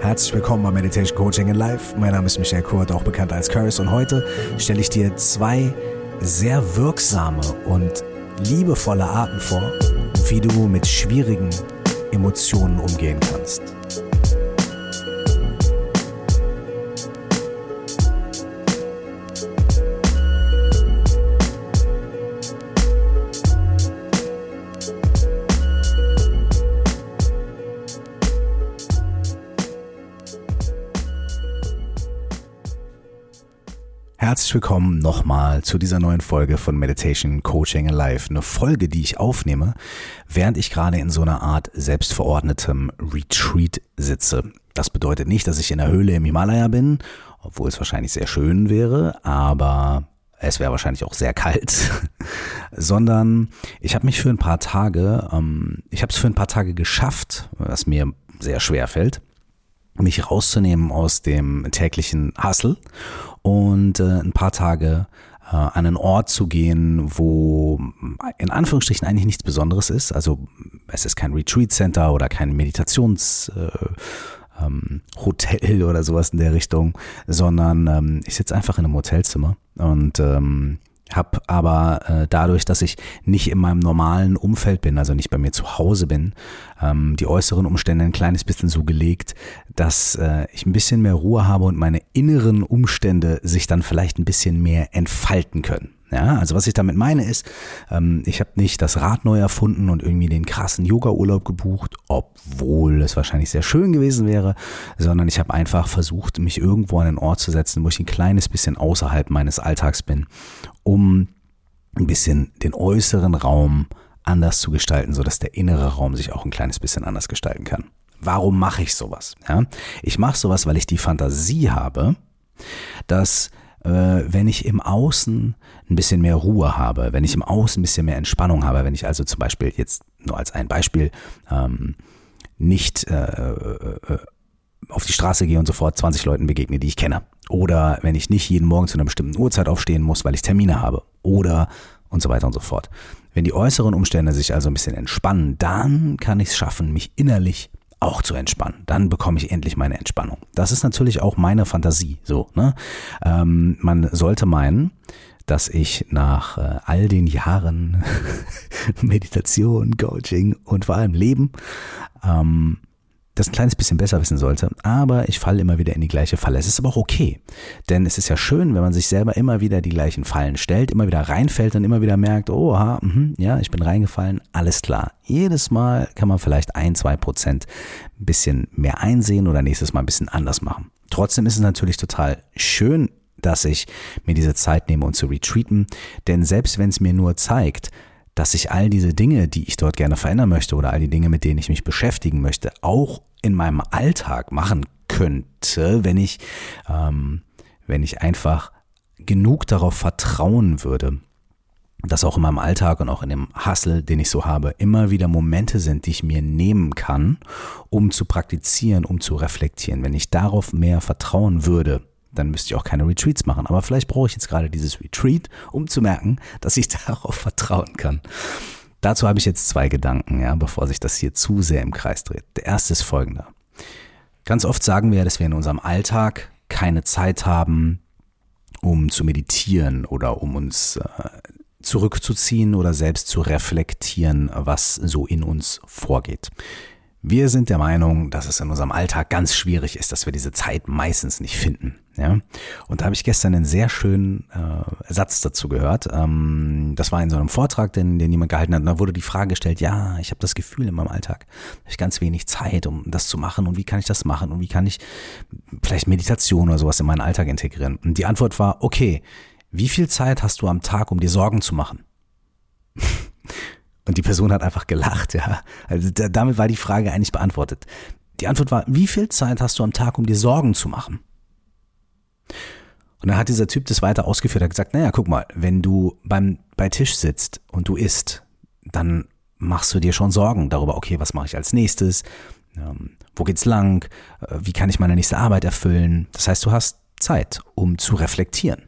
Herzlich willkommen bei Meditation Coaching in Life. Mein Name ist Michael Kurt, auch bekannt als Curse, und heute stelle ich dir zwei sehr wirksame und liebevolle Arten vor, wie du mit schwierigen Emotionen umgehen kannst. Herzlich willkommen nochmal zu dieser neuen Folge von Meditation Coaching Alive. Eine Folge, die ich aufnehme, während ich gerade in so einer Art selbstverordnetem Retreat sitze. Das bedeutet nicht, dass ich in der Höhle im Himalaya bin, obwohl es wahrscheinlich sehr schön wäre, aber es wäre wahrscheinlich auch sehr kalt, sondern ich habe mich für ein paar Tage, ähm, ich habe es für ein paar Tage geschafft, was mir sehr schwer fällt, mich rauszunehmen aus dem täglichen Hustle und äh, ein paar Tage äh, an einen Ort zu gehen, wo in Anführungsstrichen eigentlich nichts Besonderes ist. Also es ist kein Retreat Center oder kein Meditations äh, ähm, Hotel oder sowas in der Richtung, sondern ähm, ich sitze einfach in einem Hotelzimmer und ähm, habe aber äh, dadurch, dass ich nicht in meinem normalen Umfeld bin, also nicht bei mir zu Hause bin, ähm, die äußeren Umstände ein kleines bisschen so gelegt, dass äh, ich ein bisschen mehr Ruhe habe und meine inneren Umstände sich dann vielleicht ein bisschen mehr entfalten können. Ja, also was ich damit meine ist, ähm, ich habe nicht das Rad neu erfunden und irgendwie den krassen Yoga-Urlaub gebucht, obwohl es wahrscheinlich sehr schön gewesen wäre, sondern ich habe einfach versucht, mich irgendwo an einen Ort zu setzen, wo ich ein kleines bisschen außerhalb meines Alltags bin, um ein bisschen den äußeren Raum anders zu gestalten, sodass der innere Raum sich auch ein kleines bisschen anders gestalten kann. Warum mache ich sowas? Ja, ich mache sowas, weil ich die Fantasie habe, dass wenn ich im Außen ein bisschen mehr Ruhe habe, wenn ich im Außen ein bisschen mehr Entspannung habe, wenn ich also zum Beispiel jetzt nur als ein Beispiel ähm, nicht äh, äh, auf die Straße gehe und sofort 20 Leuten begegne, die ich kenne. Oder wenn ich nicht jeden Morgen zu einer bestimmten Uhrzeit aufstehen muss, weil ich Termine habe. Oder und so weiter und so fort. Wenn die äußeren Umstände sich also ein bisschen entspannen, dann kann ich es schaffen, mich innerlich auch zu entspannen. Dann bekomme ich endlich meine Entspannung. Das ist natürlich auch meine Fantasie. So, ne? Ähm, man sollte meinen, dass ich nach äh, all den Jahren Meditation, Coaching und vor allem Leben ähm, das ein kleines bisschen besser wissen sollte, aber ich falle immer wieder in die gleiche Falle. Es ist aber auch okay, denn es ist ja schön, wenn man sich selber immer wieder die gleichen Fallen stellt, immer wieder reinfällt und immer wieder merkt, mh, ja, ich bin reingefallen, alles klar. Jedes Mal kann man vielleicht ein, zwei Prozent ein bisschen mehr einsehen oder nächstes Mal ein bisschen anders machen. Trotzdem ist es natürlich total schön, dass ich mir diese Zeit nehme, um zu retreaten, denn selbst wenn es mir nur zeigt, dass ich all diese Dinge, die ich dort gerne verändern möchte oder all die Dinge, mit denen ich mich beschäftigen möchte, auch in meinem Alltag machen könnte, wenn ich, ähm, wenn ich einfach genug darauf vertrauen würde, dass auch in meinem Alltag und auch in dem Hustle, den ich so habe, immer wieder Momente sind, die ich mir nehmen kann, um zu praktizieren, um zu reflektieren. Wenn ich darauf mehr vertrauen würde, dann müsste ich auch keine Retreats machen. Aber vielleicht brauche ich jetzt gerade dieses Retreat, um zu merken, dass ich darauf vertrauen kann. Dazu habe ich jetzt zwei Gedanken, ja, bevor sich das hier zu sehr im Kreis dreht. Der erste ist folgender. Ganz oft sagen wir, dass wir in unserem Alltag keine Zeit haben, um zu meditieren oder um uns äh, zurückzuziehen oder selbst zu reflektieren, was so in uns vorgeht. Wir sind der Meinung, dass es in unserem Alltag ganz schwierig ist, dass wir diese Zeit meistens nicht finden. Ja? Und da habe ich gestern einen sehr schönen äh, Satz dazu gehört. Ähm, das war in so einem Vortrag, den, den jemand gehalten hat. Und da wurde die Frage gestellt, ja, ich habe das Gefühl in meinem Alltag, habe ich ganz wenig Zeit, um das zu machen. Und wie kann ich das machen? Und wie kann ich vielleicht Meditation oder sowas in meinen Alltag integrieren? Und die Antwort war, okay, wie viel Zeit hast du am Tag, um dir Sorgen zu machen? Und die Person hat einfach gelacht, ja. Also damit war die Frage eigentlich beantwortet. Die Antwort war, wie viel Zeit hast du am Tag, um dir Sorgen zu machen? Und dann hat dieser Typ das weiter ausgeführt, hat gesagt, naja, guck mal, wenn du beim, bei Tisch sitzt und du isst, dann machst du dir schon Sorgen darüber, okay, was mache ich als nächstes? Ähm, wo geht's lang? Äh, wie kann ich meine nächste Arbeit erfüllen? Das heißt, du hast Zeit, um zu reflektieren.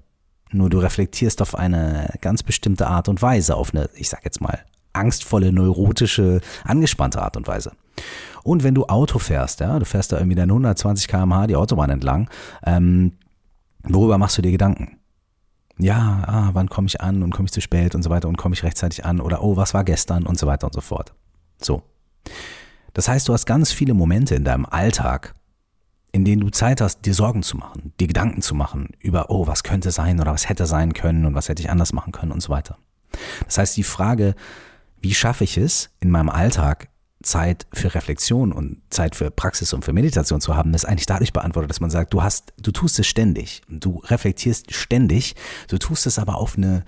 Nur du reflektierst auf eine ganz bestimmte Art und Weise, auf eine, ich sag jetzt mal, angstvolle, neurotische, angespannte Art und Weise. Und wenn du Auto fährst, ja, du fährst da irgendwie dann 120 km/h die Autobahn entlang, ähm, worüber machst du dir Gedanken? Ja, ah, wann komme ich an und komme ich zu spät und so weiter und komme ich rechtzeitig an oder oh, was war gestern und so weiter und so fort. So. Das heißt, du hast ganz viele Momente in deinem Alltag, in denen du Zeit hast, dir Sorgen zu machen, dir Gedanken zu machen über, oh, was könnte sein oder was hätte sein können und was hätte ich anders machen können und so weiter. Das heißt, die Frage, wie schaffe ich es, in meinem Alltag Zeit für Reflexion und Zeit für Praxis und für Meditation zu haben, ist eigentlich dadurch beantwortet, dass man sagt, du hast, du tust es ständig, du reflektierst ständig, du tust es aber auf eine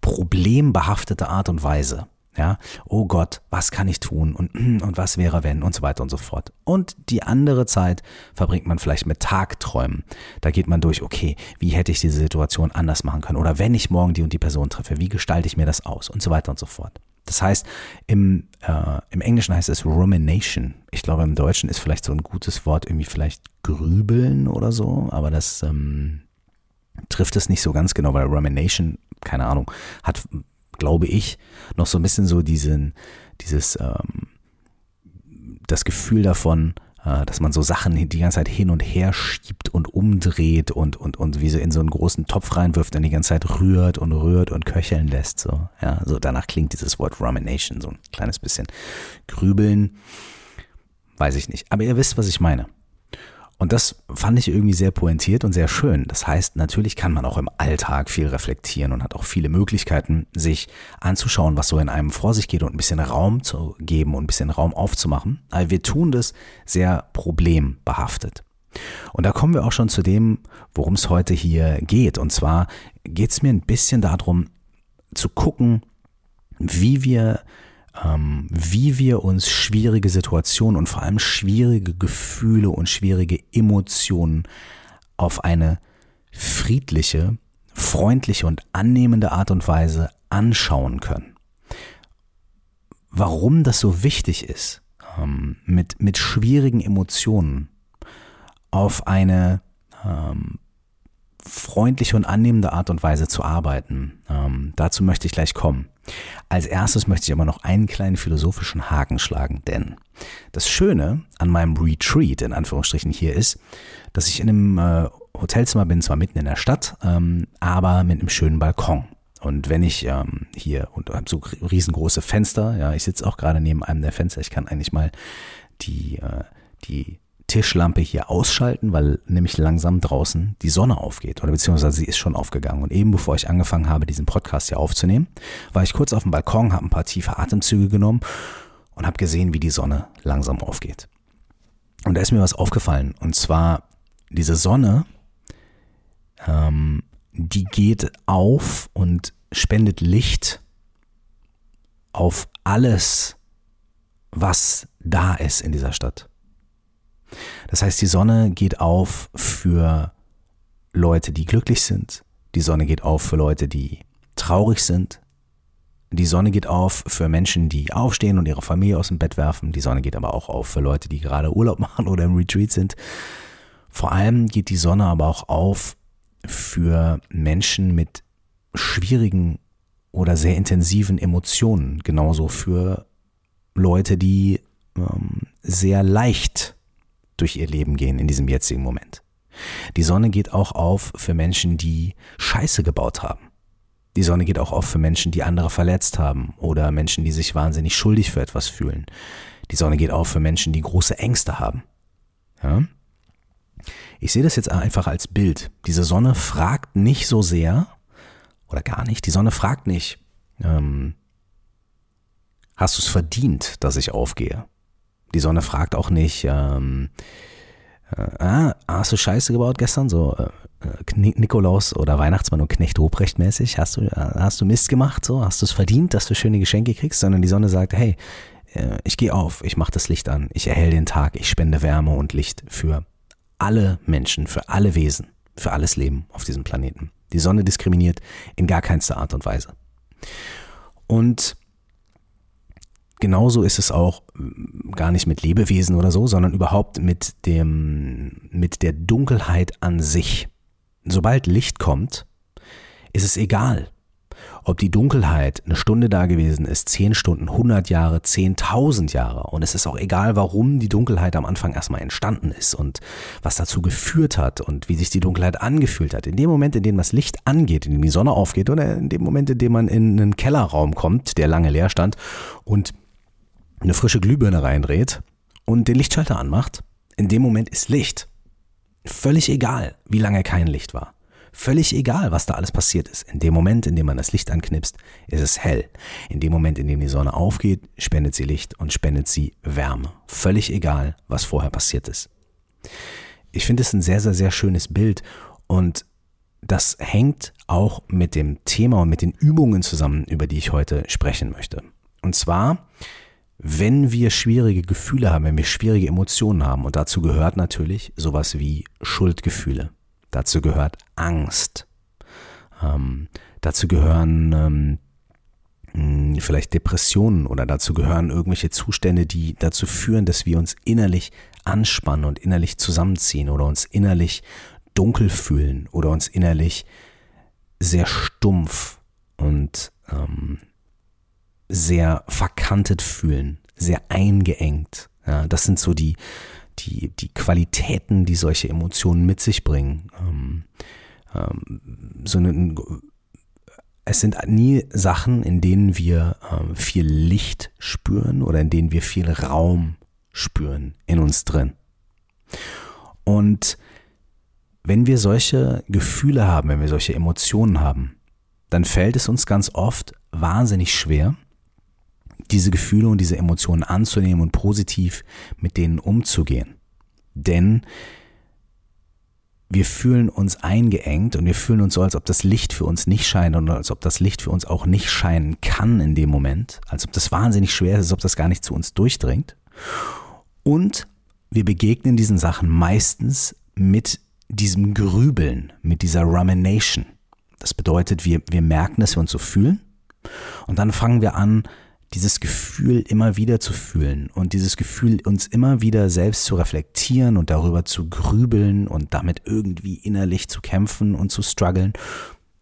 problembehaftete Art und Weise. Ja, oh Gott, was kann ich tun und, und was wäre wenn und so weiter und so fort. Und die andere Zeit verbringt man vielleicht mit Tagträumen. Da geht man durch, okay, wie hätte ich diese Situation anders machen können? Oder wenn ich morgen die und die Person treffe, wie gestalte ich mir das aus? Und so weiter und so fort. Das heißt, im, äh, im Englischen heißt es Rumination. Ich glaube, im Deutschen ist vielleicht so ein gutes Wort, irgendwie vielleicht grübeln oder so, aber das ähm, trifft es nicht so ganz genau, weil Rumination, keine Ahnung, hat glaube ich, noch so ein bisschen so diesen, dieses, ähm, das Gefühl davon, dass man so Sachen die ganze Zeit hin und her schiebt und umdreht und, und, und wie so in so einen großen Topf reinwirft und die ganze Zeit rührt und rührt und köcheln lässt. So, ja, so danach klingt dieses Wort Rumination so ein kleines bisschen. Grübeln, weiß ich nicht. Aber ihr wisst, was ich meine. Und das fand ich irgendwie sehr pointiert und sehr schön. Das heißt, natürlich kann man auch im Alltag viel reflektieren und hat auch viele Möglichkeiten, sich anzuschauen, was so in einem vor sich geht und ein bisschen Raum zu geben und ein bisschen Raum aufzumachen. Aber wir tun das sehr problembehaftet. Und da kommen wir auch schon zu dem, worum es heute hier geht. Und zwar geht es mir ein bisschen darum, zu gucken, wie wir wie wir uns schwierige Situationen und vor allem schwierige Gefühle und schwierige Emotionen auf eine friedliche, freundliche und annehmende Art und Weise anschauen können. Warum das so wichtig ist, ähm, mit, mit schwierigen Emotionen auf eine ähm, freundliche und annehmende Art und Weise zu arbeiten. Ähm, dazu möchte ich gleich kommen. Als erstes möchte ich aber noch einen kleinen philosophischen Haken schlagen, denn das Schöne an meinem Retreat in Anführungsstrichen hier ist, dass ich in einem äh, Hotelzimmer bin, zwar mitten in der Stadt, ähm, aber mit einem schönen Balkon. Und wenn ich ähm, hier und habe so riesengroße Fenster, ja, ich sitze auch gerade neben einem der Fenster, ich kann eigentlich mal die, äh, die Tischlampe hier ausschalten, weil nämlich langsam draußen die Sonne aufgeht oder beziehungsweise sie ist schon aufgegangen. Und eben bevor ich angefangen habe, diesen Podcast hier aufzunehmen, war ich kurz auf dem Balkon, habe ein paar tiefe Atemzüge genommen und habe gesehen, wie die Sonne langsam aufgeht. Und da ist mir was aufgefallen. Und zwar diese Sonne, ähm, die geht auf und spendet Licht auf alles, was da ist in dieser Stadt. Das heißt, die Sonne geht auf für Leute, die glücklich sind. Die Sonne geht auf für Leute, die traurig sind. Die Sonne geht auf für Menschen, die aufstehen und ihre Familie aus dem Bett werfen. Die Sonne geht aber auch auf für Leute, die gerade Urlaub machen oder im Retreat sind. Vor allem geht die Sonne aber auch auf für Menschen mit schwierigen oder sehr intensiven Emotionen. Genauso für Leute, die ähm, sehr leicht durch ihr Leben gehen in diesem jetzigen Moment. Die Sonne geht auch auf für Menschen, die Scheiße gebaut haben. Die Sonne geht auch auf für Menschen, die andere verletzt haben oder Menschen, die sich wahnsinnig schuldig für etwas fühlen. Die Sonne geht auf für Menschen, die große Ängste haben. Ja? Ich sehe das jetzt einfach als Bild. Diese Sonne fragt nicht so sehr oder gar nicht. Die Sonne fragt nicht, ähm, hast du es verdient, dass ich aufgehe? Die Sonne fragt auch nicht, ähm, äh, ah, hast du Scheiße gebaut gestern? So äh, äh Nikolaus oder Weihnachtsmann und Knecht Ruprecht mäßig? Hast du, äh, hast du Mist gemacht? So, hast du es verdient, dass du schöne Geschenke kriegst? Sondern die Sonne sagt, hey, äh, ich gehe auf, ich mache das Licht an, ich erhelle den Tag, ich spende Wärme und Licht für alle Menschen, für alle Wesen, für alles Leben auf diesem Planeten. Die Sonne diskriminiert in gar keinster Art und Weise. Und genauso ist es auch mm, gar nicht mit Lebewesen oder so, sondern überhaupt mit dem, mit der Dunkelheit an sich. Sobald Licht kommt, ist es egal, ob die Dunkelheit eine Stunde da gewesen ist, zehn Stunden, 100 Jahre, 10.000 Jahre. Und es ist auch egal, warum die Dunkelheit am Anfang erstmal entstanden ist und was dazu geführt hat und wie sich die Dunkelheit angefühlt hat. In dem Moment, in dem das Licht angeht, in dem die Sonne aufgeht oder in dem Moment, in dem man in einen Kellerraum kommt, der lange leer stand und eine frische Glühbirne reindreht und den Lichtschalter anmacht, in dem Moment ist Licht. Völlig egal, wie lange kein Licht war. Völlig egal, was da alles passiert ist. In dem Moment, in dem man das Licht anknipst, ist es hell. In dem Moment, in dem die Sonne aufgeht, spendet sie Licht und spendet sie Wärme. Völlig egal, was vorher passiert ist. Ich finde es ein sehr, sehr, sehr schönes Bild und das hängt auch mit dem Thema und mit den Übungen zusammen, über die ich heute sprechen möchte. Und zwar, wenn wir schwierige Gefühle haben, wenn wir schwierige Emotionen haben, und dazu gehört natürlich sowas wie Schuldgefühle. Dazu gehört Angst. Ähm, dazu gehören ähm, hm, vielleicht Depressionen oder dazu gehören irgendwelche Zustände, die dazu führen, dass wir uns innerlich anspannen und innerlich zusammenziehen oder uns innerlich dunkel fühlen oder uns innerlich sehr stumpf und ähm, sehr verkantet fühlen, sehr eingeengt. Ja, das sind so die, die, die Qualitäten, die solche Emotionen mit sich bringen. Ähm, ähm, so eine, es sind nie Sachen, in denen wir ähm, viel Licht spüren oder in denen wir viel Raum spüren in uns drin. Und wenn wir solche Gefühle haben, wenn wir solche Emotionen haben, dann fällt es uns ganz oft wahnsinnig schwer, diese Gefühle und diese Emotionen anzunehmen und positiv mit denen umzugehen. Denn wir fühlen uns eingeengt und wir fühlen uns so, als ob das Licht für uns nicht scheint und als ob das Licht für uns auch nicht scheinen kann in dem Moment, als ob das wahnsinnig schwer ist, als ob das gar nicht zu uns durchdringt. Und wir begegnen diesen Sachen meistens mit diesem Grübeln, mit dieser Rumination. Das bedeutet, wir, wir merken, dass wir uns so fühlen und dann fangen wir an, dieses Gefühl immer wieder zu fühlen und dieses Gefühl uns immer wieder selbst zu reflektieren und darüber zu grübeln und damit irgendwie innerlich zu kämpfen und zu strugglen.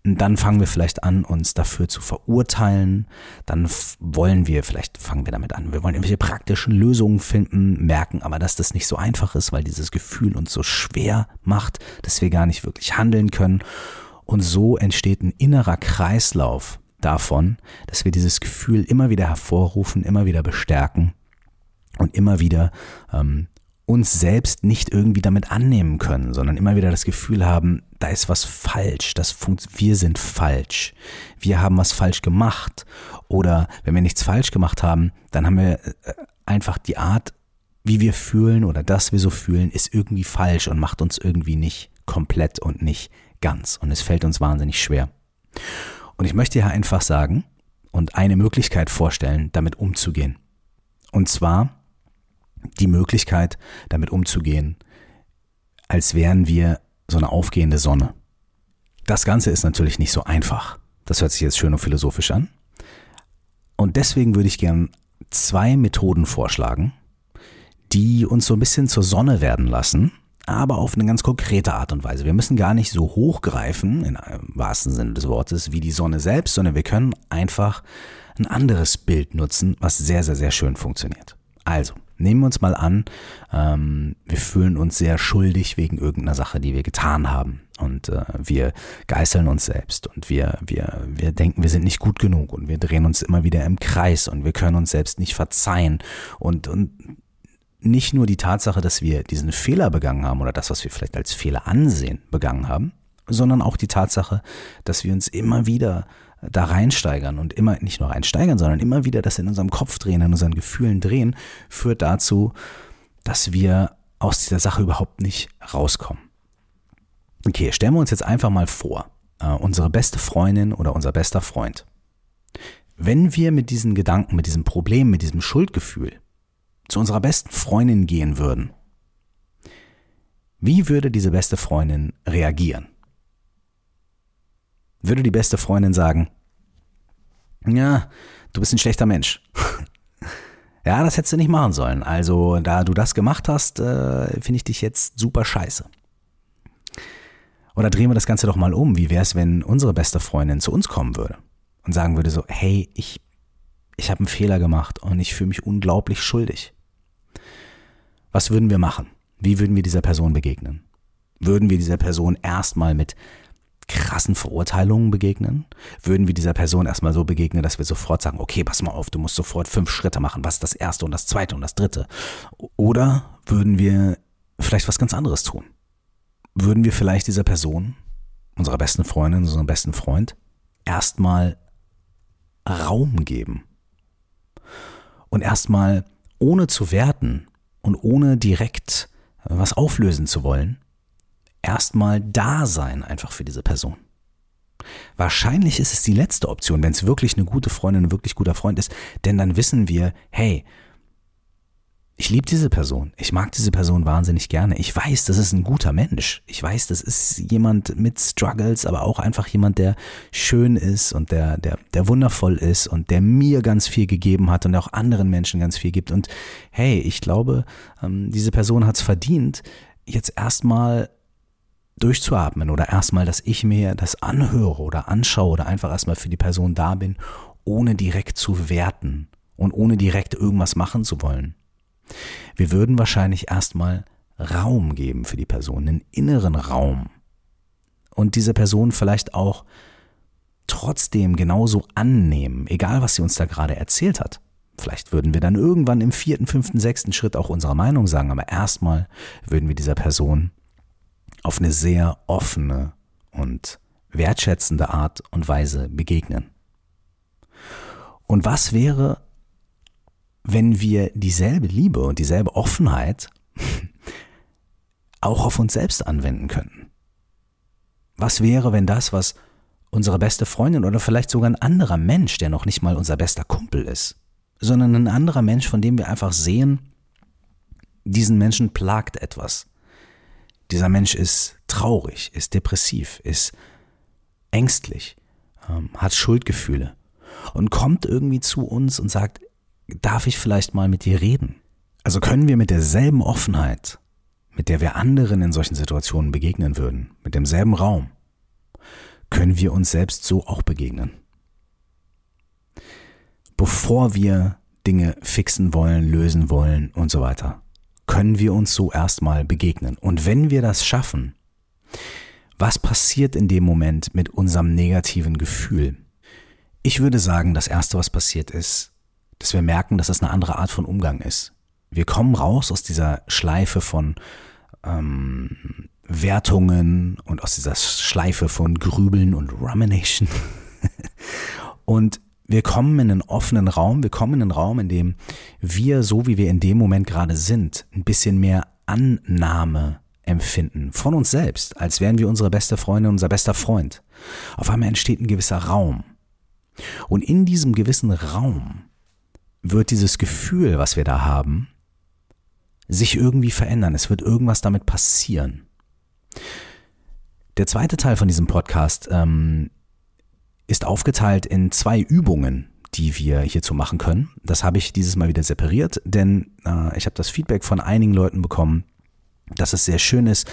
Und dann fangen wir vielleicht an, uns dafür zu verurteilen. Dann wollen wir, vielleicht fangen wir damit an, wir wollen irgendwelche praktischen Lösungen finden, merken aber, dass das nicht so einfach ist, weil dieses Gefühl uns so schwer macht, dass wir gar nicht wirklich handeln können. Und so entsteht ein innerer Kreislauf, davon, dass wir dieses Gefühl immer wieder hervorrufen, immer wieder bestärken und immer wieder ähm, uns selbst nicht irgendwie damit annehmen können, sondern immer wieder das Gefühl haben, da ist was falsch, das funkt, wir sind falsch, wir haben was falsch gemacht oder wenn wir nichts falsch gemacht haben, dann haben wir äh, einfach die Art, wie wir fühlen oder dass wir so fühlen, ist irgendwie falsch und macht uns irgendwie nicht komplett und nicht ganz und es fällt uns wahnsinnig schwer. Und ich möchte hier einfach sagen und eine Möglichkeit vorstellen, damit umzugehen. Und zwar die Möglichkeit, damit umzugehen, als wären wir so eine aufgehende Sonne. Das Ganze ist natürlich nicht so einfach. Das hört sich jetzt schön und philosophisch an. Und deswegen würde ich gern zwei Methoden vorschlagen, die uns so ein bisschen zur Sonne werden lassen aber auf eine ganz konkrete Art und Weise. Wir müssen gar nicht so hochgreifen, im wahrsten Sinne des Wortes, wie die Sonne selbst, sondern wir können einfach ein anderes Bild nutzen, was sehr, sehr, sehr schön funktioniert. Also, nehmen wir uns mal an, ähm, wir fühlen uns sehr schuldig wegen irgendeiner Sache, die wir getan haben. Und äh, wir geißeln uns selbst und wir, wir, wir denken, wir sind nicht gut genug und wir drehen uns immer wieder im Kreis und wir können uns selbst nicht verzeihen und, und nicht nur die Tatsache, dass wir diesen Fehler begangen haben oder das, was wir vielleicht als Fehler ansehen, begangen haben, sondern auch die Tatsache, dass wir uns immer wieder da reinsteigern und immer nicht nur reinsteigern, sondern immer wieder das in unserem Kopf drehen, in unseren Gefühlen drehen, führt dazu, dass wir aus dieser Sache überhaupt nicht rauskommen. Okay, stellen wir uns jetzt einfach mal vor, äh, unsere beste Freundin oder unser bester Freund. Wenn wir mit diesen Gedanken, mit diesem Problem, mit diesem Schuldgefühl zu unserer besten Freundin gehen würden, wie würde diese beste Freundin reagieren? Würde die beste Freundin sagen, ja, du bist ein schlechter Mensch. ja, das hättest du nicht machen sollen. Also, da du das gemacht hast, äh, finde ich dich jetzt super scheiße. Oder drehen wir das Ganze doch mal um. Wie wäre es, wenn unsere beste Freundin zu uns kommen würde? und sagen würde so, hey, ich, ich habe einen Fehler gemacht und ich fühle mich unglaublich schuldig. Was würden wir machen? Wie würden wir dieser Person begegnen? Würden wir dieser Person erstmal mit krassen Verurteilungen begegnen? Würden wir dieser Person erstmal so begegnen, dass wir sofort sagen, okay, pass mal auf, du musst sofort fünf Schritte machen, was ist das erste und das zweite und das dritte? Oder würden wir vielleicht was ganz anderes tun? Würden wir vielleicht dieser Person, unserer besten Freundin, unserem besten Freund, erstmal Raum geben? Und erstmal ohne zu werten und ohne direkt was auflösen zu wollen, erstmal da sein einfach für diese Person. Wahrscheinlich ist es die letzte Option, wenn es wirklich eine gute Freundin, ein wirklich guter Freund ist, denn dann wissen wir, hey, ich liebe diese Person. Ich mag diese Person wahnsinnig gerne. Ich weiß, das ist ein guter Mensch. Ich weiß, das ist jemand mit Struggles, aber auch einfach jemand, der schön ist und der, der, der wundervoll ist und der mir ganz viel gegeben hat und auch anderen Menschen ganz viel gibt. Und hey, ich glaube, ähm, diese Person hat es verdient, jetzt erstmal durchzuatmen oder erstmal, dass ich mir das anhöre oder anschaue oder einfach erstmal für die Person da bin, ohne direkt zu werten und ohne direkt irgendwas machen zu wollen. Wir würden wahrscheinlich erstmal Raum geben für die Person, einen inneren Raum. Und diese Person vielleicht auch trotzdem genauso annehmen, egal was sie uns da gerade erzählt hat. Vielleicht würden wir dann irgendwann im vierten, fünften, sechsten Schritt auch unsere Meinung sagen, aber erstmal würden wir dieser Person auf eine sehr offene und wertschätzende Art und Weise begegnen. Und was wäre, wenn wir dieselbe Liebe und dieselbe Offenheit auch auf uns selbst anwenden könnten? Was wäre, wenn das, was unsere beste Freundin oder vielleicht sogar ein anderer Mensch, der noch nicht mal unser bester Kumpel ist, sondern ein anderer Mensch, von dem wir einfach sehen, diesen Menschen plagt etwas. Dieser Mensch ist traurig, ist depressiv, ist ängstlich, ähm, hat Schuldgefühle und kommt irgendwie zu uns und sagt, darf ich vielleicht mal mit dir reden? Also können wir mit derselben Offenheit, mit der wir anderen in solchen Situationen begegnen würden, mit demselben Raum, können wir uns selbst so auch begegnen. Bevor wir Dinge fixen wollen, lösen wollen und so weiter, können wir uns so erstmal begegnen. Und wenn wir das schaffen, was passiert in dem Moment mit unserem negativen Gefühl? Ich würde sagen, das Erste, was passiert ist, dass wir merken, dass es eine andere Art von Umgang ist. Wir kommen raus aus dieser Schleife von ähm, Wertungen und aus dieser Schleife von Grübeln und Rumination. und wir kommen in einen offenen Raum, wir kommen in einen Raum, in dem wir, so wie wir in dem Moment gerade sind, ein bisschen mehr Annahme empfinden von uns selbst, als wären wir unsere beste Freundin, unser bester Freund. Auf einmal entsteht ein gewisser Raum. Und in diesem gewissen Raum wird dieses Gefühl, was wir da haben, sich irgendwie verändern. Es wird irgendwas damit passieren. Der zweite Teil von diesem Podcast ähm, ist aufgeteilt in zwei Übungen, die wir hierzu machen können. Das habe ich dieses Mal wieder separiert, denn äh, ich habe das Feedback von einigen Leuten bekommen, dass es sehr schön ist,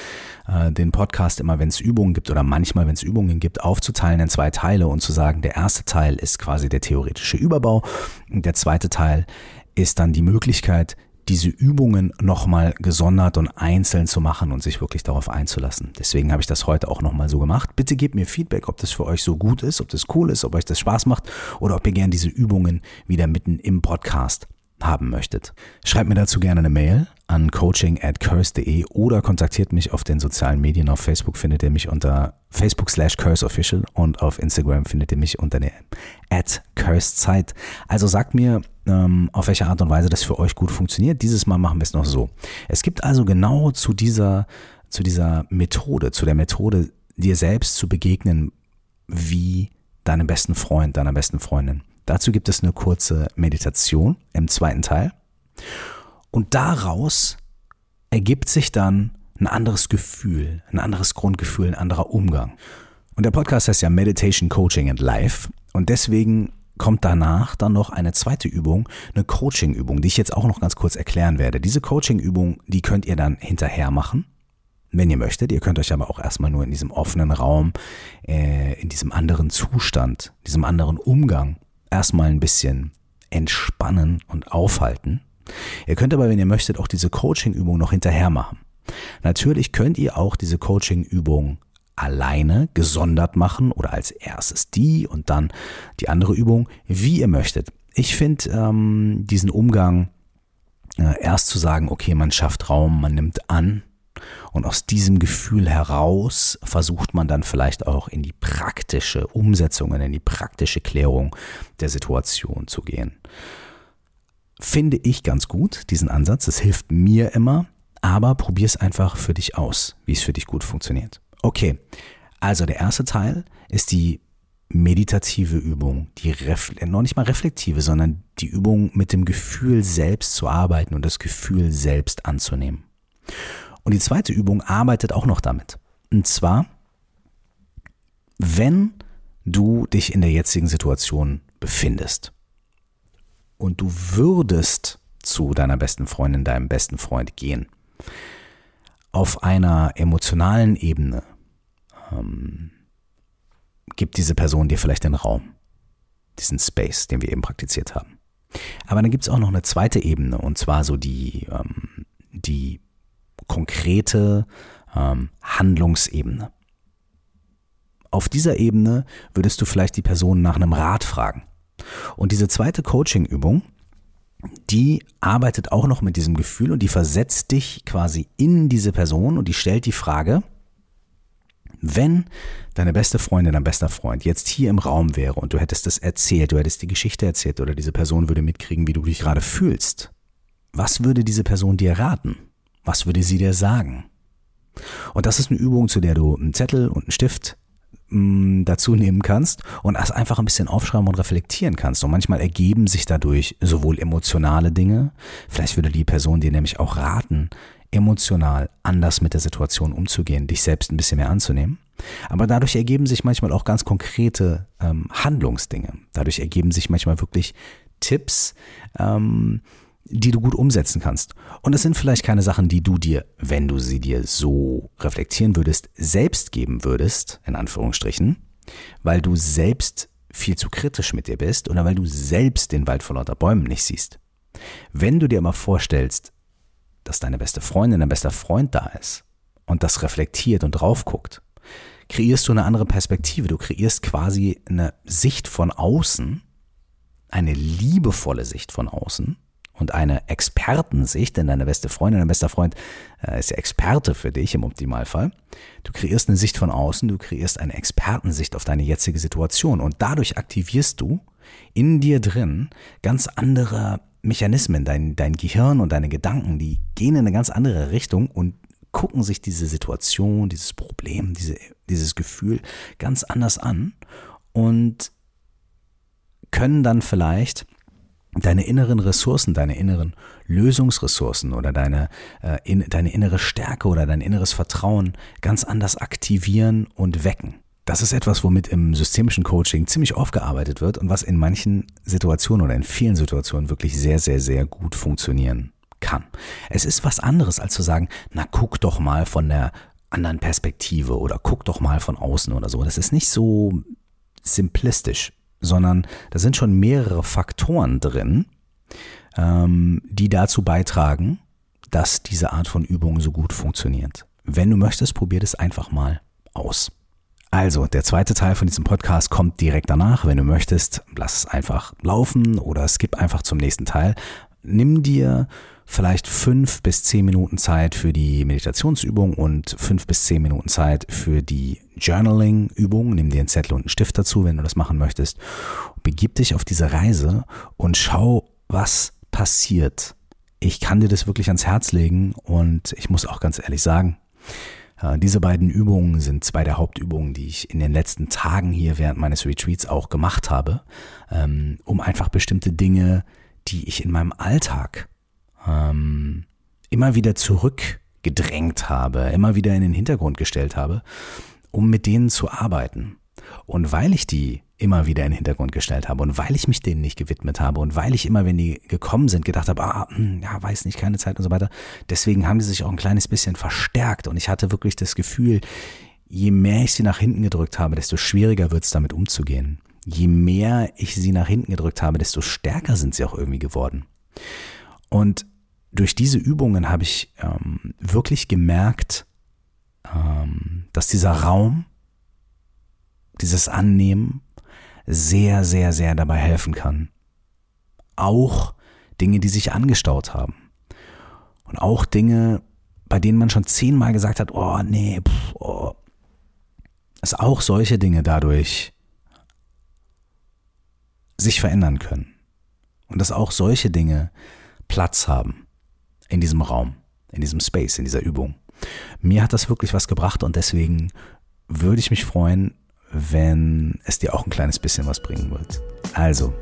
äh, den Podcast immer, wenn es Übungen gibt oder manchmal, wenn es Übungen gibt, aufzuteilen in zwei Teile und zu sagen, der erste Teil ist quasi der theoretische Überbau und der zweite Teil ist dann die Möglichkeit, diese Übungen nochmal gesondert und einzeln zu machen und sich wirklich darauf einzulassen. Deswegen habe ich das heute auch nochmal so gemacht. Bitte gebt mir Feedback, ob das für euch so gut ist, ob das cool ist, ob euch das Spaß macht oder ob ihr gerne diese Übungen wieder mitten im Podcast haben möchtet. Schreibt mir dazu gerne eine Mail an coaching at curse.de oder kontaktiert mich auf den sozialen Medien. Auf Facebook findet ihr mich unter Facebook slash curseofficial und auf Instagram findet ihr mich unter der at cursezeit. Also sagt mir, ähm, auf welche Art und Weise das für euch gut funktioniert. Dieses Mal machen wir es noch so. Es gibt also genau zu dieser, zu dieser Methode, zu der Methode, dir selbst zu begegnen, wie deinem besten Freund, deiner besten Freundin Dazu gibt es eine kurze Meditation im zweiten Teil. Und daraus ergibt sich dann ein anderes Gefühl, ein anderes Grundgefühl, ein anderer Umgang. Und der Podcast heißt ja Meditation, Coaching and Life. Und deswegen kommt danach dann noch eine zweite Übung, eine Coaching-Übung, die ich jetzt auch noch ganz kurz erklären werde. Diese Coaching-Übung, die könnt ihr dann hinterher machen wenn ihr möchtet. Ihr könnt euch aber auch erstmal nur in diesem offenen Raum, äh, in diesem anderen Zustand, diesem anderen Umgang erstmal ein bisschen entspannen und aufhalten. Ihr könnt aber, wenn ihr möchtet, auch diese Coaching-Übung noch hinterher machen. Natürlich könnt ihr auch diese Coaching-Übung alleine gesondert machen oder als erstes die und dann die andere Übung, wie ihr möchtet. Ich finde ähm, diesen Umgang äh, erst zu sagen, okay, man schafft Raum, man nimmt an und aus diesem Gefühl heraus versucht man dann vielleicht auch in die praktische Umsetzung, in die praktische Klärung der Situation zu gehen. Finde ich ganz gut, diesen Ansatz. Es hilft mir immer, aber probier es einfach für dich aus, wie es für dich gut funktioniert. Okay, also der erste Teil ist die meditative Übung, die noch nicht mal reflektive, sondern die Übung mit dem Gefühl selbst zu arbeiten und das Gefühl selbst anzunehmen. Und die zweite Übung arbeitet auch noch damit. Und zwar, wenn du dich in der jetzigen Situation befindest und du würdest zu deiner besten Freundin, deinem besten Freund gehen, auf einer emotionalen Ebene ähm, gibt diese Person dir vielleicht den Raum, diesen Space, den wir eben praktiziert haben. Aber dann gibt es auch noch eine zweite Ebene, und zwar so die, ähm, die konkrete ähm, Handlungsebene. Auf dieser Ebene würdest du vielleicht die Person nach einem Rat fragen. Und diese zweite Coaching-Übung, die arbeitet auch noch mit diesem Gefühl und die versetzt dich quasi in diese Person und die stellt die Frage, wenn deine beste Freundin, dein bester Freund jetzt hier im Raum wäre und du hättest das erzählt, du hättest die Geschichte erzählt oder diese Person würde mitkriegen, wie du dich gerade fühlst, was würde diese Person dir raten? Was würde sie dir sagen? Und das ist eine Übung, zu der du einen Zettel und einen Stift mm, dazu nehmen kannst und das einfach ein bisschen aufschreiben und reflektieren kannst. Und manchmal ergeben sich dadurch sowohl emotionale Dinge, vielleicht würde die Person dir nämlich auch raten, emotional anders mit der Situation umzugehen, dich selbst ein bisschen mehr anzunehmen. Aber dadurch ergeben sich manchmal auch ganz konkrete ähm, Handlungsdinge. Dadurch ergeben sich manchmal wirklich Tipps, ähm, die du gut umsetzen kannst. Und es sind vielleicht keine Sachen, die du dir, wenn du sie dir so reflektieren würdest, selbst geben würdest, in Anführungsstrichen, weil du selbst viel zu kritisch mit dir bist oder weil du selbst den Wald vor lauter Bäumen nicht siehst. Wenn du dir mal vorstellst, dass deine beste Freundin, dein bester Freund da ist und das reflektiert und drauf guckt, kreierst du eine andere Perspektive. Du kreierst quasi eine Sicht von außen, eine liebevolle Sicht von außen, und eine Expertensicht, denn deine beste Freundin, dein bester Freund äh, ist ja Experte für dich im Optimalfall. Du kreierst eine Sicht von außen, du kreierst eine Expertensicht auf deine jetzige Situation und dadurch aktivierst du in dir drin ganz andere Mechanismen, dein, dein Gehirn und deine Gedanken, die gehen in eine ganz andere Richtung und gucken sich diese Situation, dieses Problem, diese, dieses Gefühl ganz anders an und können dann vielleicht deine inneren Ressourcen, deine inneren Lösungsressourcen oder deine, äh, in, deine innere Stärke oder dein inneres Vertrauen ganz anders aktivieren und wecken. Das ist etwas, womit im systemischen Coaching ziemlich oft gearbeitet wird und was in manchen Situationen oder in vielen Situationen wirklich sehr, sehr, sehr gut funktionieren kann. Es ist was anderes, als zu sagen, na guck doch mal von der anderen Perspektive oder guck doch mal von außen oder so. Das ist nicht so simplistisch sondern da sind schon mehrere Faktoren drin, ähm, die dazu beitragen, dass diese Art von Übung so gut funktioniert. Wenn du möchtest, probier das einfach mal aus. Also, der zweite Teil von diesem Podcast kommt direkt danach. Wenn du möchtest, lass es einfach laufen oder skip einfach zum nächsten Teil. Nimm dir vielleicht fünf bis zehn Minuten Zeit für die Meditationsübung und fünf bis zehn Minuten Zeit für die Journaling-Übung. Nimm dir einen Zettel und einen Stift dazu, wenn du das machen möchtest. Begib dich auf diese Reise und schau, was passiert. Ich kann dir das wirklich ans Herz legen und ich muss auch ganz ehrlich sagen, äh, diese beiden Übungen sind zwei der Hauptübungen, die ich in den letzten Tagen hier während meines Retreats auch gemacht habe, ähm, um einfach bestimmte Dinge, die ich in meinem Alltag ähm, immer wieder zurückgedrängt habe, immer wieder in den Hintergrund gestellt habe, um mit denen zu arbeiten. Und weil ich die immer wieder in den Hintergrund gestellt habe und weil ich mich denen nicht gewidmet habe und weil ich immer, wenn die gekommen sind, gedacht habe, ah, hm, ja, weiß nicht, keine Zeit und so weiter, deswegen haben die sich auch ein kleines bisschen verstärkt und ich hatte wirklich das Gefühl, je mehr ich sie nach hinten gedrückt habe, desto schwieriger wird es damit umzugehen. Je mehr ich sie nach hinten gedrückt habe, desto stärker sind sie auch irgendwie geworden. Und durch diese Übungen habe ich ähm, wirklich gemerkt, ähm, dass dieser Raum, dieses Annehmen sehr, sehr, sehr dabei helfen kann. Auch Dinge, die sich angestaut haben. Und auch Dinge, bei denen man schon zehnmal gesagt hat, oh nee, pff, oh. Dass auch solche Dinge dadurch sich verändern können. Und dass auch solche Dinge Platz haben in diesem Raum, in diesem Space, in dieser Übung. Mir hat das wirklich was gebracht und deswegen würde ich mich freuen, wenn es dir auch ein kleines bisschen was bringen wird. Also,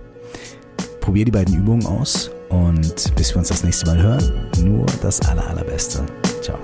probier die beiden Übungen aus und bis wir uns das nächste Mal hören, nur das aller, allerbeste. Ciao.